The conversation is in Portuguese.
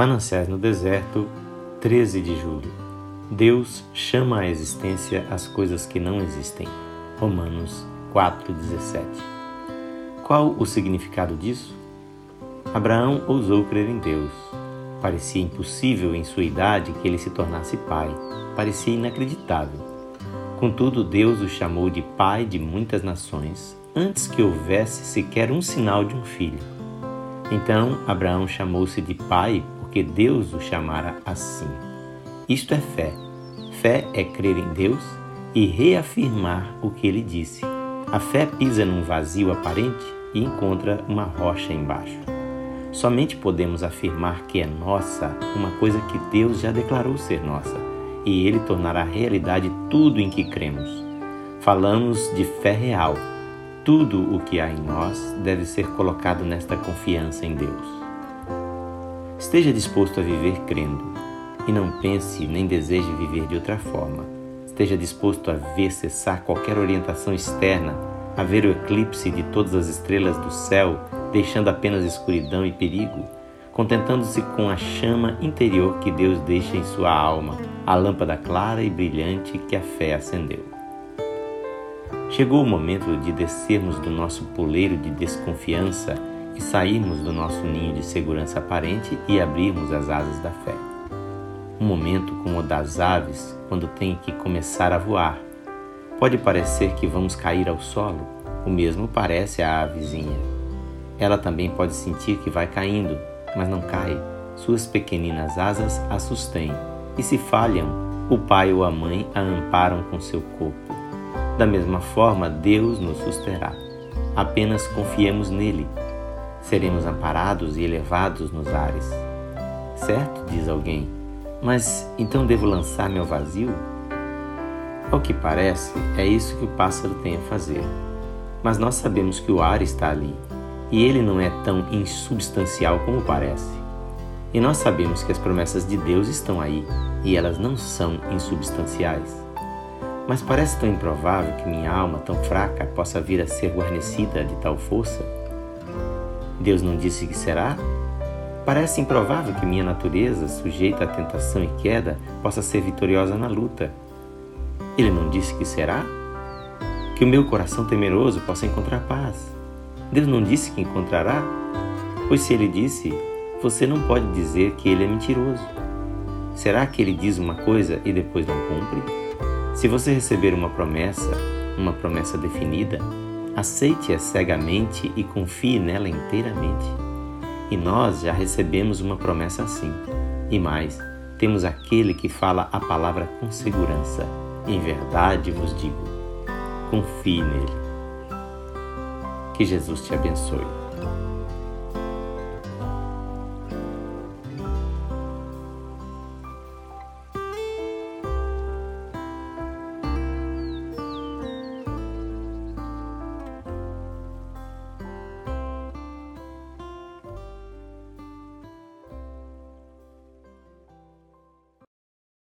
Mananciais no Deserto, 13 de julho. Deus chama à existência as coisas que não existem. Romanos 4,17. Qual o significado disso? Abraão ousou crer em Deus. Parecia impossível em sua idade que ele se tornasse pai. Parecia inacreditável. Contudo, Deus o chamou de pai de muitas nações antes que houvesse sequer um sinal de um filho. Então, Abraão chamou-se de pai porque Deus o chamara assim. Isto é fé. Fé é crer em Deus e reafirmar o que ele disse. A fé pisa num vazio aparente e encontra uma rocha embaixo. Somente podemos afirmar que é nossa uma coisa que Deus já declarou ser nossa, e Ele tornará realidade tudo em que cremos. Falamos de fé real. Tudo o que há em nós deve ser colocado nesta confiança em Deus. Esteja disposto a viver crendo e não pense nem deseje viver de outra forma. Esteja disposto a ver cessar qualquer orientação externa, a ver o eclipse de todas as estrelas do céu, deixando apenas escuridão e perigo, contentando-se com a chama interior que Deus deixa em sua alma, a lâmpada clara e brilhante que a fé acendeu. Chegou o momento de descermos do nosso poleiro de desconfiança e sairmos do nosso ninho de segurança aparente e abrirmos as asas da fé. Um momento como o das aves quando têm que começar a voar. Pode parecer que vamos cair ao solo, o mesmo parece a avezinha. Ela também pode sentir que vai caindo, mas não cai. Suas pequeninas asas a sustêm, e se falham, o pai ou a mãe a amparam com seu corpo. Da mesma forma, Deus nos susterá. Apenas confiemos nele seremos amparados e elevados nos ares. Certo? diz alguém. Mas então devo lançar-me ao vazio? Ao que parece, é isso que o pássaro tem a fazer. Mas nós sabemos que o ar está ali, e ele não é tão insubstancial como parece. E nós sabemos que as promessas de Deus estão aí, e elas não são insubstanciais. Mas parece tão improvável que minha alma, tão fraca, possa vir a ser guarnecida de tal força Deus não disse que será? Parece improvável que minha natureza, sujeita à tentação e queda, possa ser vitoriosa na luta. Ele não disse que será? Que o meu coração temeroso possa encontrar paz. Deus não disse que encontrará? Pois se ele disse, você não pode dizer que ele é mentiroso. Será que ele diz uma coisa e depois não cumpre? Se você receber uma promessa, uma promessa definida, Aceite-a cegamente e confie nela inteiramente. E nós já recebemos uma promessa assim. E mais, temos aquele que fala a palavra com segurança. Em verdade vos digo: confie nele. Que Jesus te abençoe.